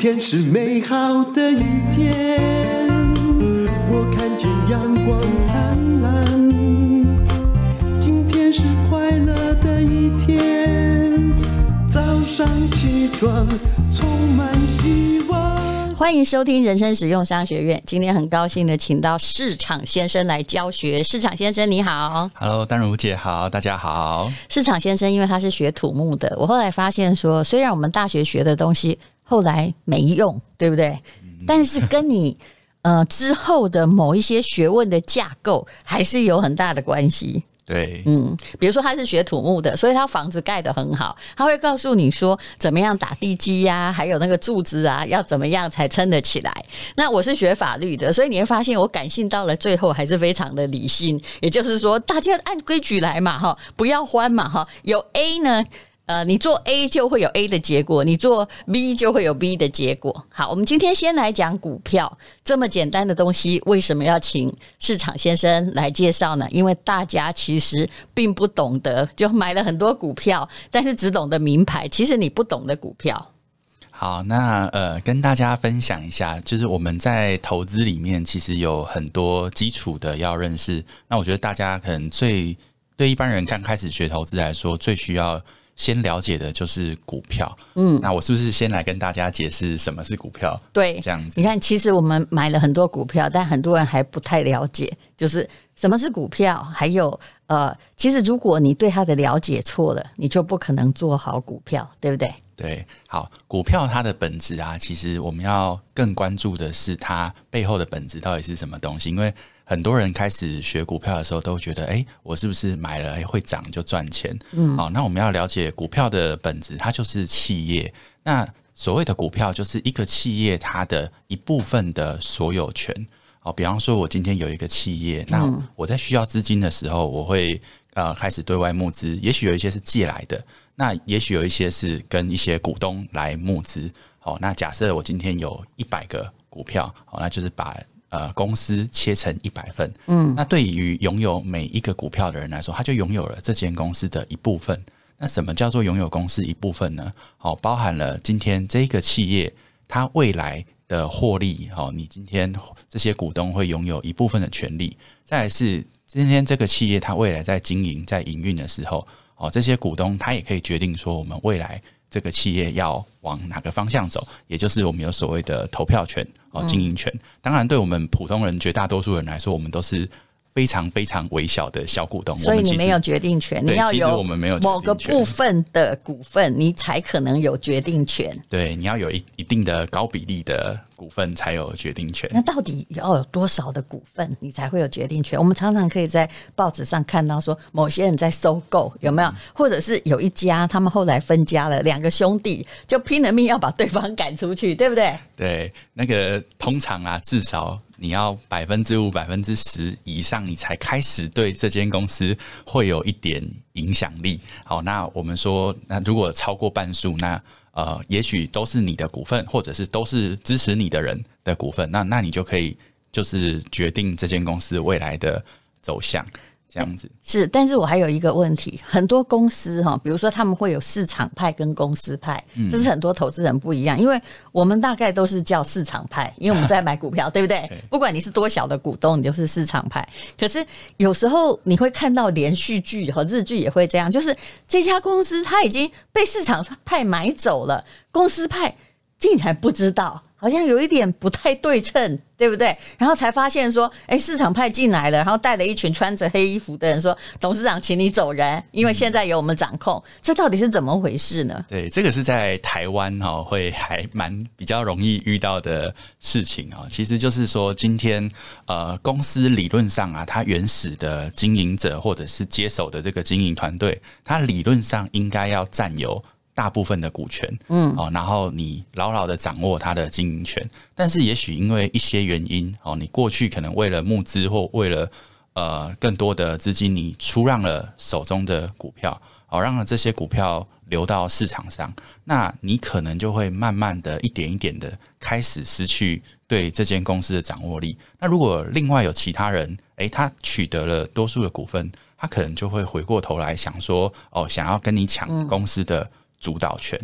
天是美好的一天，我看见阳光灿烂。今天是快乐的一天，早上起床充满希望。欢迎收听人生实用商学院。今天很高兴的请到市场先生来教学。市场先生你好，Hello，丹如姐好，大家好。市场先生因为他是学土木的，我后来发现说，虽然我们大学学的东西后来没用，对不对？嗯、但是跟你 呃之后的某一些学问的架构还是有很大的关系。对，嗯，比如说他是学土木的，所以他房子盖得很好，他会告诉你说怎么样打地基呀、啊，还有那个柱子啊，要怎么样才撑得起来。那我是学法律的，所以你会发现我感性到了最后还是非常的理性，也就是说大家按规矩来嘛，哈，不要欢嘛，哈，有 A 呢。呃，你做 A 就会有 A 的结果，你做 B 就会有 B 的结果。好，我们今天先来讲股票这么简单的东西，为什么要请市场先生来介绍呢？因为大家其实并不懂得，就买了很多股票，但是只懂得名牌，其实你不懂得股票。好，那呃，跟大家分享一下，就是我们在投资里面其实有很多基础的要认识。那我觉得大家可能最对一般人刚开始学投资来说，最需要。先了解的就是股票，嗯，那我是不是先来跟大家解释什么是股票？对，这样子。你看，其实我们买了很多股票，但很多人还不太了解，就是什么是股票。还有，呃，其实如果你对它的了解错了，你就不可能做好股票，对不对？对，好，股票它的本质啊，其实我们要更关注的是它背后的本质到底是什么东西，因为。很多人开始学股票的时候，都觉得，哎，我是不是买了，哎，会涨就赚钱？嗯，好，那我们要了解股票的本质，它就是企业。那所谓的股票，就是一个企业它的一部分的所有权。哦，比方说，我今天有一个企业，那我在需要资金的时候，我会呃开始对外募资，也许有一些是借来的，那也许有一些是跟一些股东来募资。好，那假设我今天有一百个股票，好，那就是把。呃，公司切成一百份，嗯，那对于拥有每一个股票的人来说，他就拥有了这间公司的一部分。那什么叫做拥有公司一部分呢？好，包含了今天这个企业它未来的获利，好，你今天这些股东会拥有一部分的权利。再来是今天这个企业它未来在经营、在营运的时候，哦，这些股东他也可以决定说，我们未来。这个企业要往哪个方向走，也就是我们有所谓的投票权哦，经营权。当然，对我们普通人绝大多数人来说，我们都是。非常非常微小的小股东，所以你没有决定权。你要有某个部分的股份，你才可能有决定权。对，你要有一一定的高比例的股份才有决定权。那到底要有多少的股份，你才会有决定权？我们常常可以在报纸上看到说，某些人在收购，有没有？或者是有一家他们后来分家了，两个兄弟就拼了命要把对方赶出去，对不对？对，那个通常啊，至少。你要百分之五、百分之十以上，你才开始对这间公司会有一点影响力。好，那我们说，那如果超过半数，那呃，也许都是你的股份，或者是都是支持你的人的股份，那那你就可以就是决定这间公司未来的走向。这样子是，但是我还有一个问题，很多公司哈，比如说他们会有市场派跟公司派，这是很多投资人不一样，因为我们大概都是叫市场派，因为我们在买股票，对不对？不管你是多小的股东，你就是市场派。可是有时候你会看到连续剧和日剧也会这样，就是这家公司它已经被市场派买走了，公司派竟然不知道。好像有一点不太对称，对不对？然后才发现说，哎，市场派进来了，然后带了一群穿着黑衣服的人说：“董事长，请你走人，因为现在由我们掌控。”这到底是怎么回事呢？对，这个是在台湾哈，会还蛮比较容易遇到的事情啊。其实就是说，今天呃，公司理论上啊，它原始的经营者或者是接手的这个经营团队，它理论上应该要占有。大部分的股权，嗯，哦，然后你牢牢的掌握它的经营权，但是也许因为一些原因，哦，你过去可能为了募资或为了呃更多的资金，你出让了手中的股票，哦，让这些股票流到市场上，那你可能就会慢慢的一点一点的开始失去对这间公司的掌握力。那如果另外有其他人，诶，他取得了多数的股份，他可能就会回过头来想说，哦，想要跟你抢公司的。主导权，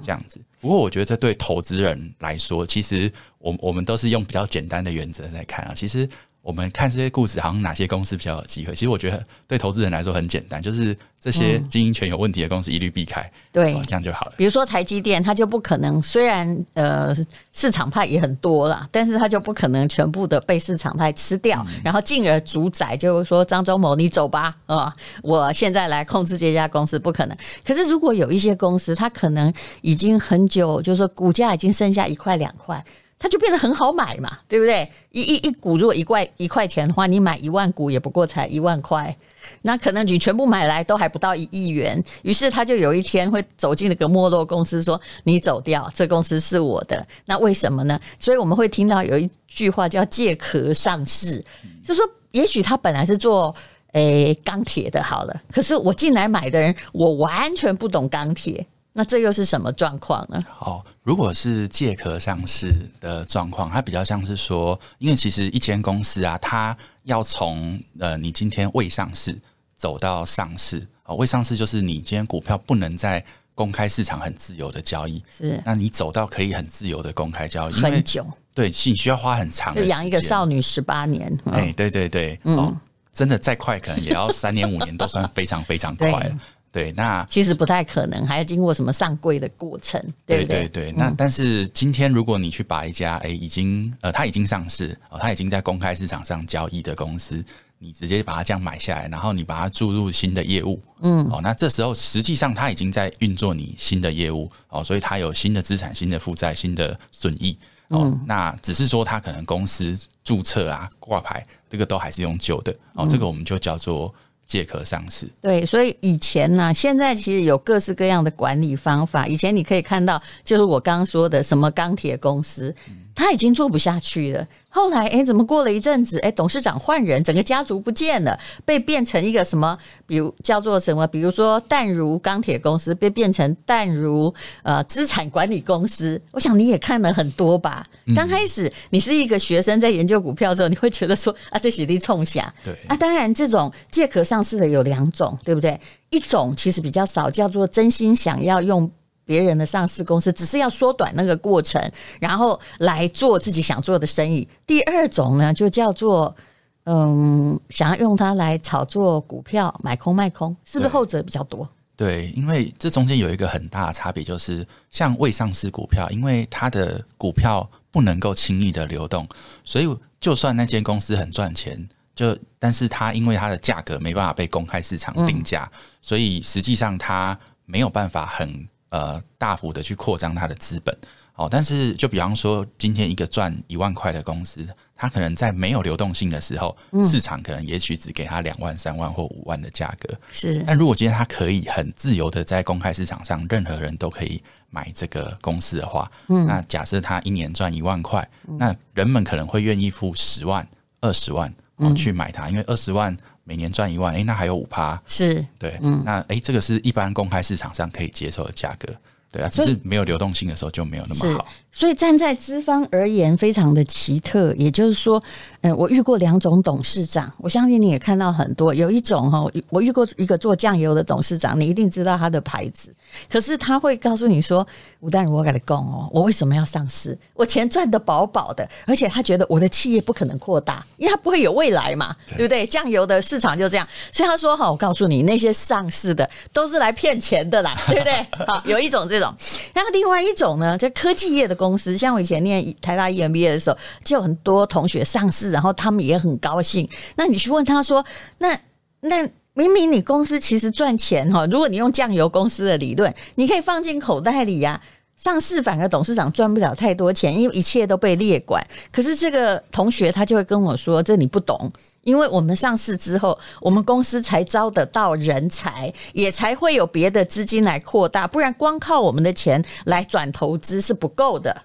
这样子。不过我觉得这对投资人来说，其实我我们都是用比较简单的原则在看啊，其实。我们看这些故事，好像哪些公司比较有机会？其实我觉得对投资人来说很简单，就是这些经营权有问题的公司一律避开，对、嗯，这样就好了。比如说台积电，它就不可能，虽然呃市场派也很多啦，但是它就不可能全部的被市场派吃掉，嗯、然后进而主宰，就是说张忠谋你走吧啊，我现在来控制这家公司，不可能。可是如果有一些公司，它可能已经很久，就是说股价已经剩下一块两块。它就变得很好买嘛，对不对？一一一股如果一块一块钱的话，你买一万股也不过才一万块，那可能你全部买来都还不到一亿元。于是他就有一天会走进那个没落公司，说：“你走掉，这公司是我的。”那为什么呢？所以我们会听到有一句话叫“借壳上市”，就说也许他本来是做诶钢铁的，好了，可是我进来买的人，我完全不懂钢铁。那这又是什么状况呢？哦，如果是借壳上市的状况，它比较像是说，因为其实一间公司啊，它要从呃你今天未上市走到上市哦，未上市就是你今天股票不能在公开市场很自由的交易，是，那你走到可以很自由的公开交易，很久，对，你需要花很长的时间，养一个少女十八年，哎、嗯，对对对，嗯、哦，真的再快，可能也要三年五年都算非常非常快了。对，那其实不太可能，还要经过什么上柜的过程，对不对？对对对。那但是今天，如果你去把一家诶已经呃，它已经上市哦，它已经在公开市场上交易的公司，你直接把它这样买下来，然后你把它注入新的业务，嗯，哦，那这时候实际上它已经在运作你新的业务哦，所以它有新的资产、新的负债、新的损益哦。那只是说它可能公司注册啊、挂牌这个都还是用旧的哦，这个我们就叫做。借壳上市，对，所以以前呢、啊，现在其实有各式各样的管理方法。以前你可以看到，就是我刚刚说的什么钢铁公司。他已经做不下去了。后来，哎，怎么过了一阵子，哎，董事长换人，整个家族不见了，被变成一个什么？比如叫做什么？比如说淡如钢铁公司被变成淡如呃资产管理公司。我想你也看了很多吧？刚开始你是一个学生，在研究股票的时候，你会觉得说啊，这是在冲下。对啊，当然这种借壳上市的有两种，对不对？一种其实比较少，叫做真心想要用。别人的上市公司只是要缩短那个过程，然后来做自己想做的生意。第二种呢，就叫做嗯，想要用它来炒作股票，买空卖空，是不是后者比较多？对，因为这中间有一个很大的差别，就是像未上市股票，因为它的股票不能够轻易的流动，所以就算那间公司很赚钱，就但是它因为它的价格没办法被公开市场定价，嗯、所以实际上它没有办法很。呃，大幅的去扩张它的资本，哦，但是就比方说，今天一个赚一万块的公司，它可能在没有流动性的时候，嗯、市场可能也许只给它两万、三万或五万的价格。是，但如果今天它可以很自由的在公开市场上，任何人都可以买这个公司的话，嗯，那假设它一年赚一万块，嗯、那人们可能会愿意付十万、二十万哦去买它，嗯、因为二十万。每年赚一万，诶，那还有五趴，是。对，嗯，那诶，这个是一般公开市场上可以接受的价格，对啊，只是没有流动性的时候就没有那么好。所以站在资方而言，非常的奇特。也就是说，嗯，我遇过两种董事长，我相信你也看到很多。有一种哈，我遇过一个做酱油的董事长，你一定知道他的牌子。可是他会告诉你说：“吴淡如，我跟你讲哦，我为什么要上市？我钱赚得饱饱的，而且他觉得我的企业不可能扩大，因为他不会有未来嘛，对，对不对？酱油的市场就这样。所以他说：哈，我告诉你，那些上市的都是来骗钱的啦，对不对？好，有一种这种。然后另外一种呢，就科技业的。公司像我以前念台大 EMBA 的时候，就有很多同学上市，然后他们也很高兴。那你去问他说：“那那明明你公司其实赚钱哈，如果你用酱油公司的理论，你可以放进口袋里呀。上市反而董事长赚不了太多钱，因为一切都被列管。可是这个同学他就会跟我说：这你不懂，因为我们上市之后，我们公司才招得到人才，也才会有别的资金来扩大，不然光靠我们的钱来转投资是不够的。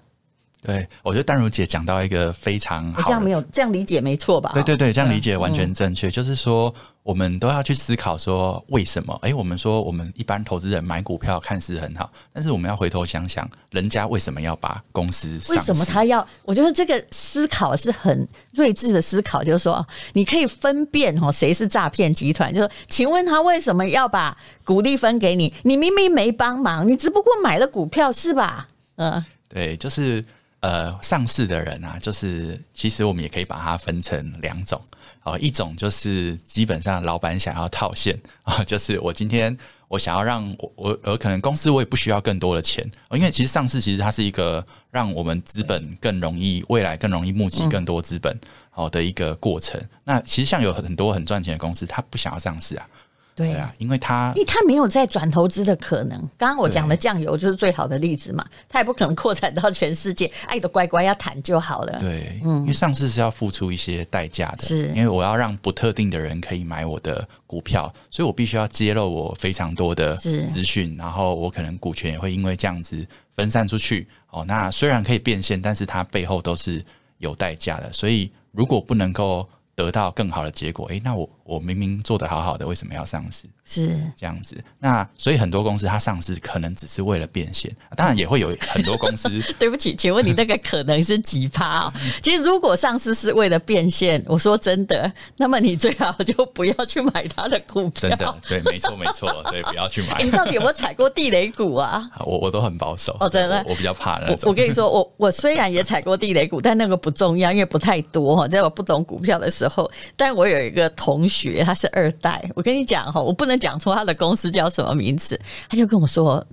对，我觉得淡如姐讲到一个非常好，我这样没有这样理解没错吧？对对对，这样理解完全正确，嗯、就是说。我们都要去思考说为什么？诶，我们说我们一般投资人买股票看似很好，但是我们要回头想想，人家为什么要把公司？为什么他要？我觉得这个思考是很睿智的思考，就是说你可以分辨哦，谁是诈骗集团。就是请问他为什么要把股利分给你？你明明没帮忙，你只不过买了股票是吧？嗯，对，就是呃，上市的人啊，就是其实我们也可以把它分成两种。哦，一种就是基本上老板想要套现啊，就是我今天我想要让我我我可能公司我也不需要更多的钱，因为其实上市其实它是一个让我们资本更容易未来更容易募集更多资本好的一个过程。那其实像有很多很赚钱的公司，他不想要上市啊。对啊，因为他因为他没有再转投资的可能。刚刚我讲的酱油就是最好的例子嘛，他也不可能扩展到全世界。爱的乖乖要谈就好了。对，嗯，因为上市是要付出一些代价的，是因为我要让不特定的人可以买我的股票，所以我必须要揭露我非常多的资讯，然后我可能股权也会因为这样子分散出去。哦，那虽然可以变现，但是它背后都是有代价的。所以如果不能够得到更好的结果，诶，那我我明明做得好好的，为什么要上市？是这样子。那所以很多公司它上市可能只是为了变现，当然也会有很多公司。对不起，请问你那个可能是几趴哦？其实如果上市是为了变现，我说真的，那么你最好就不要去买它的股票。真的，对，没错，没错，对，不要去买。你到底有没有踩过地雷股啊？我我都很保守哦，真的，我，我比较怕那种。我，我跟你说，我我虽然也踩过地雷股，但那个不重要，因为不太多哈。在我不懂股票的时候。但我有一个同学，他是二代。我跟你讲哈，我不能讲出他的公司叫什么名字。他就跟我说：“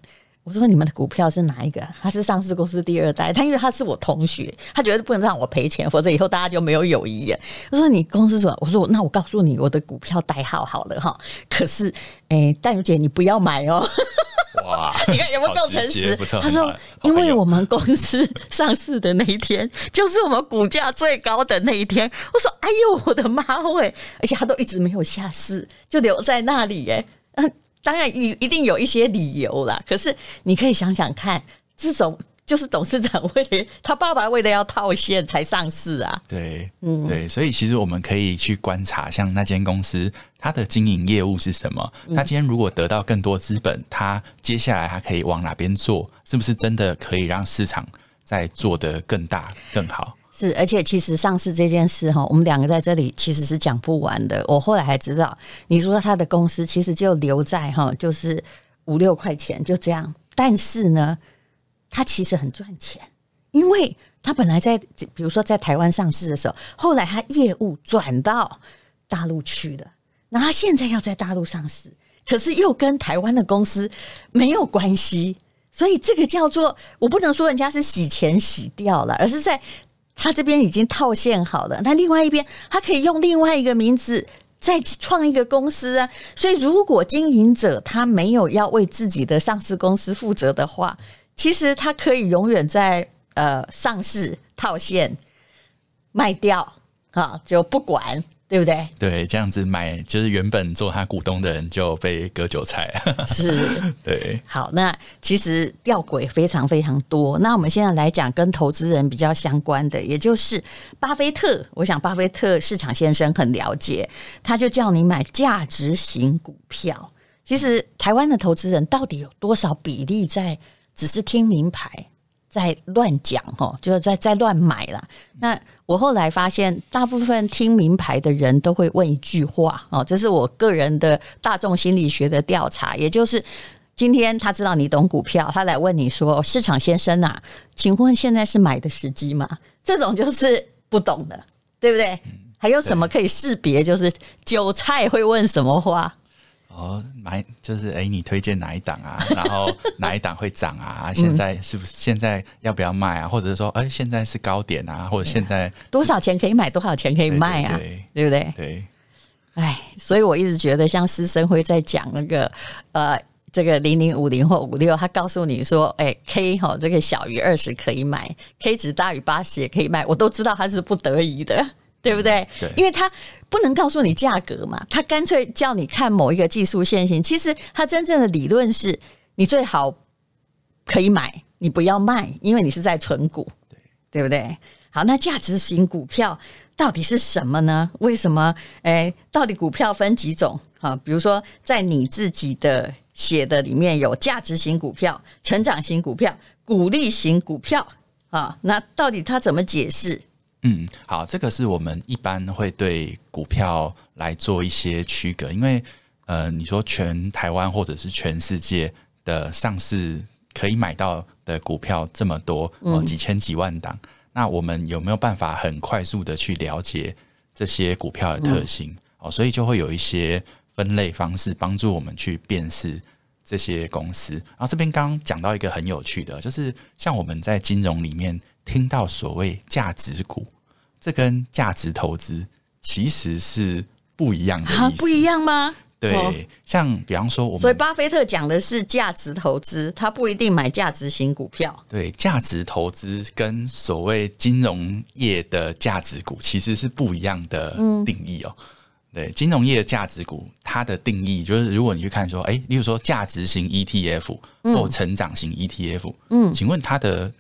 我说你们的股票是哪一个？他是上市公司第二代。他因为他是我同学，他觉得不能让我赔钱，否则以后大家就没有友谊。”我说：“你公司什么？”我说：“那我告诉你我的股票代号好了哈。可是，哎，淡如姐你不要买哦。”哇！你看有没有够诚实？他说：“因为我们公司上市的那一天，就是我们股价最高的那一天。”我说：“哎呦，我的妈喂！而且他都一直没有下市，就留在那里。哎，嗯，当然一一定有一些理由啦。可是你可以想想看，这种。”就是董事长为了他爸爸为了要套现才上市啊，对，嗯，对，所以其实我们可以去观察，像那间公司它的经营业务是什么？他今天如果得到更多资本，他接下来他可以往哪边做？是不是真的可以让市场再做得更大更好？是，而且其实上市这件事哈，我们两个在这里其实是讲不完的。我后来还知道，你说他的公司其实就留在哈，就是五六块钱就这样，但是呢。他其实很赚钱，因为他本来在，比如说在台湾上市的时候，后来他业务转到大陆去了，那他现在要在大陆上市，可是又跟台湾的公司没有关系，所以这个叫做我不能说人家是洗钱洗掉了，而是在他这边已经套现好了，那另外一边他可以用另外一个名字再创一个公司啊，所以如果经营者他没有要为自己的上市公司负责的话。其实它可以永远在呃上市套现卖掉啊，就不管，对不对？对，这样子买就是原本做他股东的人就被割韭菜。是，对。好，那其实吊诡非常非常多。那我们现在来讲跟投资人比较相关的，也就是巴菲特。我想巴菲特市场先生很了解，他就叫你买价值型股票。其实台湾的投资人到底有多少比例在？只是听名牌在乱讲哦，就是在在乱买啦。那我后来发现，大部分听名牌的人都会问一句话哦，这是我个人的大众心理学的调查，也就是今天他知道你懂股票，他来问你说：“市场先生啊，请问现在是买的时机吗？”这种就是不懂的，对不对？还有什么可以识别？就是韭菜会问什么话？哦，买就是哎，你推荐哪一档啊？然后哪一档会涨啊？现在是不是现在要不要卖啊？或者是说，哎，现在是高点啊？或者现在多少钱可以买，多少钱可以卖啊？对，对，对，对不对？对。哎，所以我一直觉得，像师生会在讲那个呃，这个零零五零或五六，他告诉你说，哎，K 哈，这个小于二十可以买，K 值大于八十也可以卖，我都知道他是不得已的。对不对？对，因为他不能告诉你价格嘛，他干脆叫你看某一个技术线型。其实他真正的理论是，你最好可以买，你不要卖，因为你是在存股。对不对？好，那价值型股票到底是什么呢？为什么？哎，到底股票分几种？啊，比如说在你自己的写的里面有价值型股票、成长型股票、鼓励型股票啊，那到底它怎么解释？嗯，好，这个是我们一般会对股票来做一些区隔，因为呃，你说全台湾或者是全世界的上市可以买到的股票这么多，哦，几千几万档。嗯那我们有没有办法很快速的去了解这些股票的特性？哦，所以就会有一些分类方式帮助我们去辨识这些公司。然后这边刚刚讲到一个很有趣的，就是像我们在金融里面听到所谓价值股，这跟价值投资其实是不一样的意思。啊，不一样吗？对，哦、像比方说我们，所以巴菲特讲的是价值投资，他不一定买价值型股票。对，价值投资跟所谓金融业的价值股其实是不一样的定义哦。嗯、对，金融业的价值股，它的定义就是，如果你去看说，哎，例如说价值型 ETF 或成长型 ETF，嗯，请问它的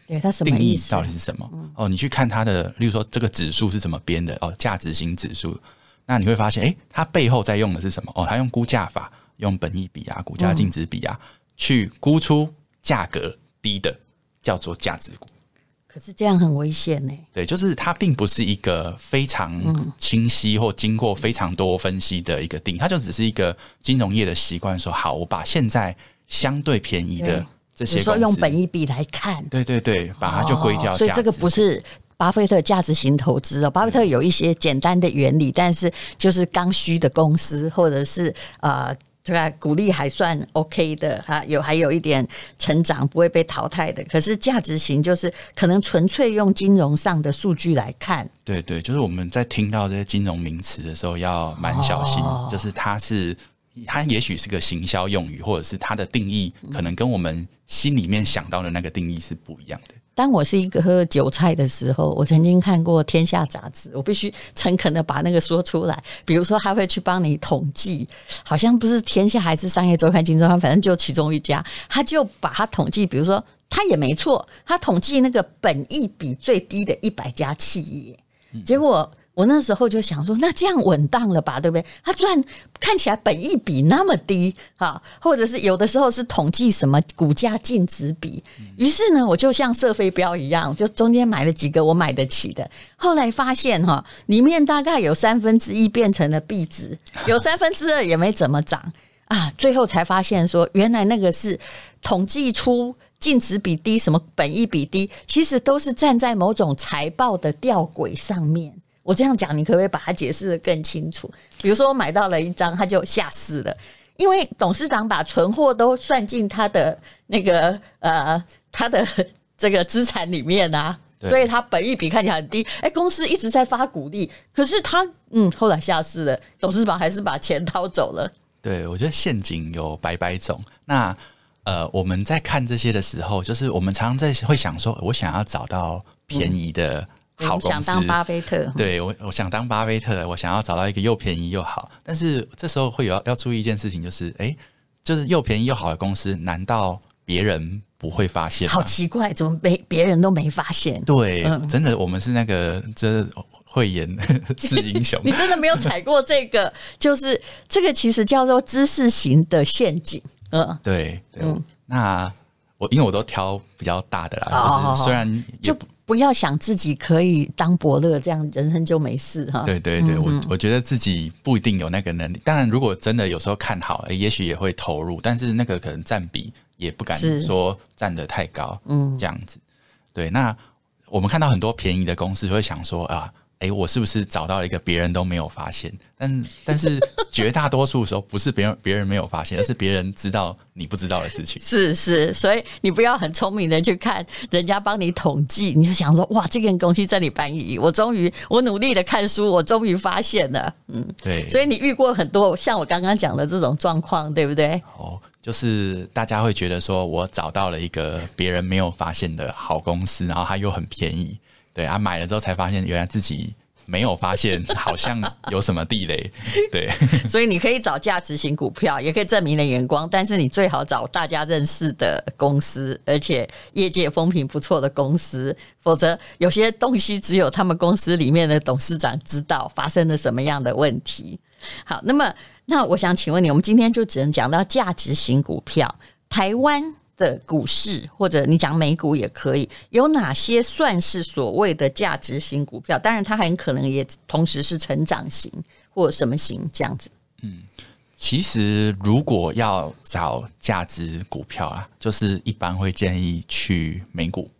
定义到底是什么？嗯、哦，你去看它的，例如说这个指数是怎么编的？哦，价值型指数。那你会发现，诶，它背后在用的是什么？哦，它用估价法，用本益比啊、股价净值比啊，嗯、去估出价格低的叫做价值股。可是这样很危险呢。对，就是它并不是一个非常清晰或经过非常多分析的一个定义，它就只是一个金融业的习惯，说好，我把现在相对便宜的这些，说用本益比来看，对对对，把它就归掉、哦。所以这个不是。巴菲特价值型投资哦，巴菲特有一些简单的原理，但是就是刚需的公司，或者是呃，对吧？鼓励还算 OK 的哈，有还有一点成长不会被淘汰的。可是价值型就是可能纯粹用金融上的数据来看。对对，就是我们在听到这些金融名词的时候要蛮小心，哦、就是它是它也许是个行销用语，或者是它的定义可能跟我们心里面想到的那个定义是不一样的。当我是一个喝韭菜的时候，我曾经看过《天下》杂志，我必须诚恳的把那个说出来。比如说，他会去帮你统计，好像不是《天下》还是《商业周刊》《金周刊》，反正就其中一家，他就把它统计。比如说，他也没错，他统计那个本益比最低的一百家企业，结果。我那时候就想说，那这样稳当了吧，对不对？他赚看起来本益比那么低，哈，或者是有的时候是统计什么股价净值比。于是呢，我就像射飞镖一样，就中间买了几个我买得起的。后来发现哈，里面大概有三分之一变成了壁纸，有三分之二也没怎么涨啊。最后才发现说，原来那个是统计出净值比低，什么本益比低，其实都是站在某种财报的吊轨上面。我这样讲，你可不可以把它解释的更清楚？比如说，我买到了一张，他就下市了，因为董事长把存货都算进他的那个呃 他的这个资产里面啊，所以他本益比看起来很低。哎，公司一直在发股利，可是他嗯后来下市了，董事长还是把钱掏走了。对，我觉得陷阱有百百种。那呃，我们在看这些的时候，就是我们常常在会想说，我想要找到便宜的、嗯。好公司，想当巴菲特，对我，我想当巴菲特，我想要找到一个又便宜又好。但是这时候会有要注意一件事情，就是哎，就是又便宜又好的公司，难道别人不会发现？好奇怪，怎么没别人都没发现？对，嗯、真的，我们是那个这慧眼 是英雄。你真的没有踩过这个？就是这个其实叫做知识型的陷阱。嗯，对，对嗯，那我因为我都挑比较大的啦，哦、就是虽然就。不要想自己可以当伯乐，这样人生就没事哈。对对对，嗯、我我觉得自己不一定有那个能力。当然，如果真的有时候看好，也许也会投入，但是那个可能占比也不敢说占得太高。嗯，这样子。对，那我们看到很多便宜的公司，会想说啊。哎，我是不是找到了一个别人都没有发现？但但是 绝大多数时候不是别人别人没有发现，而是别人知道你不知道的事情。是是，所以你不要很聪明的去看人家帮你统计，你就想说哇，这个东西在你班里，我终于我努力的看书，我终于发现了。嗯，对。所以你遇过很多像我刚刚讲的这种状况，对不对？哦，就是大家会觉得说我找到了一个别人没有发现的好公司，然后它又很便宜。对啊，买了之后才发现，原来自己没有发现 好像有什么地雷。对，所以你可以找价值型股票，也可以证明的眼光，但是你最好找大家认识的公司，而且业界风评不错的公司，否则有些东西只有他们公司里面的董事长知道发生了什么样的问题。好，那么那我想请问你，我们今天就只能讲到价值型股票，台湾。的股市，或者你讲美股也可以，有哪些算是所谓的价值型股票？当然，它很可能也同时是成长型或什么型这样子。嗯，其实如果要找价值股票啊，就是一般会建议去美股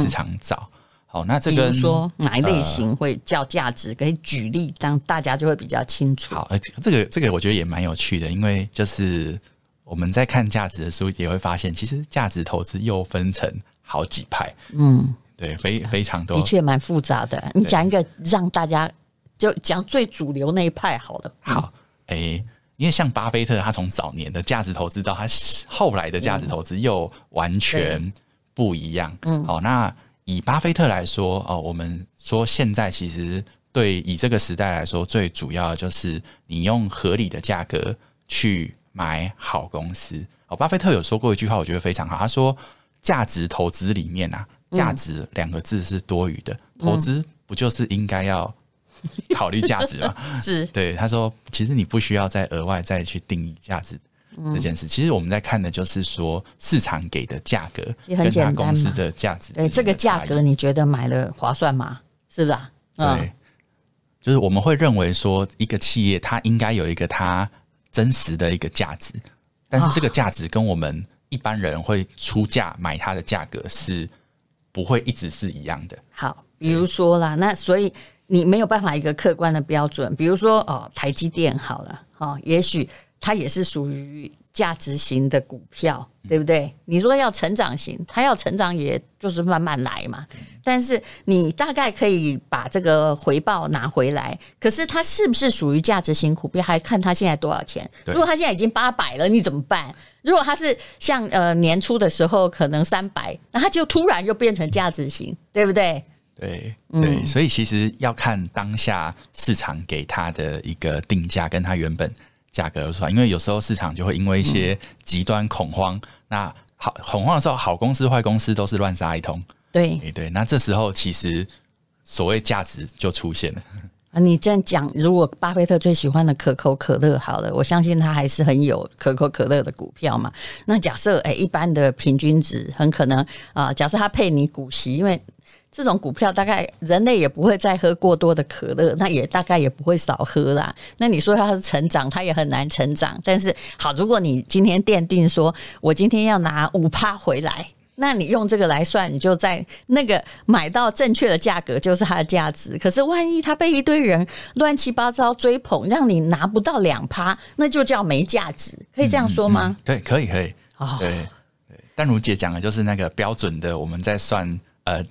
市场找。嗯、好，那这个说哪一类型会叫价值？可以举例，这样大家就会比较清楚。好，这个这个我觉得也蛮有趣的，因为就是。我们在看价值的书，也会发现，其实价值投资又分成好几派。嗯，对，非非常多，的确蛮复杂的。你讲一个让大家就讲最主流那一派好了。好，哎、欸，因为像巴菲特，他从早年的价值投资到他后来的价值投资又完全不一样。嗯，好，那以巴菲特来说，哦，我们说现在其实对以这个时代来说，最主要的就是你用合理的价格去。买好公司哦，巴菲特有说过一句话，我觉得非常好。他说：“价值投资里面啊，价值两个字是多余的，嗯、投资不就是应该要考虑价值吗？” 是对他说：“其实你不需要再额外再去定义价值这件事。嗯、其实我们在看的就是说市场给的价格跟他公司的价值的。对这个价格，你觉得买了划算吗？是不是啊？嗯、对，就是我们会认为说一个企业它应该有一个它。”真实的一个价值，但是这个价值跟我们一般人会出价买它的价格是不会一直是一样的。好，比如说啦，那所以你没有办法一个客观的标准，比如说哦，台积电好了，哦，也许它也是属于。价值型的股票，对不对？你说要成长型，它要成长，也就是慢慢来嘛。但是你大概可以把这个回报拿回来。可是它是不是属于价值型股票，还看它现在多少钱。如果它现在已经八百了，你怎么办？如果它是像呃年初的时候可能三百，那它就突然又变成价值型，对不对？对对，所以其实要看当下市场给它的一个定价，跟它原本。价格出来，因为有时候市场就会因为一些极端恐慌，嗯、那好恐慌的时候，好公司、坏公司都是乱杀一通。对对，那这时候其实所谓价值就出现了。啊，你这样讲，如果巴菲特最喜欢的可口可乐，好了，我相信他还是很有可口可乐的股票嘛。那假设哎，一般的平均值很可能啊，假设他配你股息，因为。这种股票大概人类也不会再喝过多的可乐，那也大概也不会少喝啦。那你说它是成长，它也很难成长。但是好，如果你今天奠定说我今天要拿五趴回来，那你用这个来算，你就在那个买到正确的价格，就是它的价值。可是万一它被一堆人乱七八糟追捧，让你拿不到两趴，那就叫没价值。可以这样说吗？嗯嗯、对，可以，可以。哦，对对。但如姐讲的就是那个标准的，我们在算呃。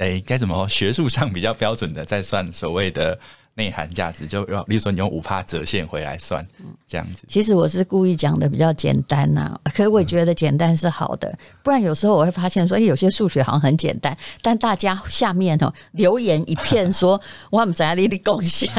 哎，该怎么说？学术上比较标准的，再算所谓的内涵价值，就要，例如说你用五趴折现回来算，这样子。其实我是故意讲的比较简单呐、啊，可是我也觉得简单是好的，不然有时候我会发现说，哎，有些数学好像很简单，但大家下面哦留言一片说我们在哪里的贡献，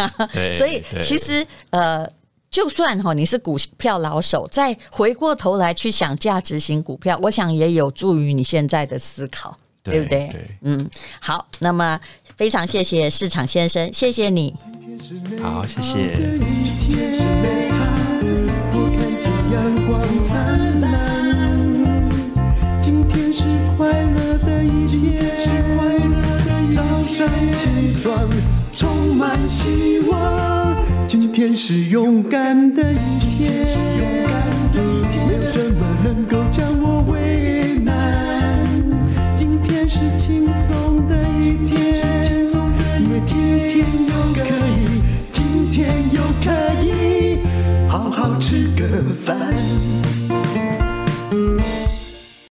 所以其实呃，就算哈你是股票老手，再回过头来去想价值型股票，我想也有助于你现在的思考。对不对？对嗯，好，那么非常谢谢市场先生，谢谢你。好，谢谢。今天是快乐的一天，早上起床充满希望。今天是勇敢的一天。轻松的一天，因为今天又可以，今天又可以好好吃个饭。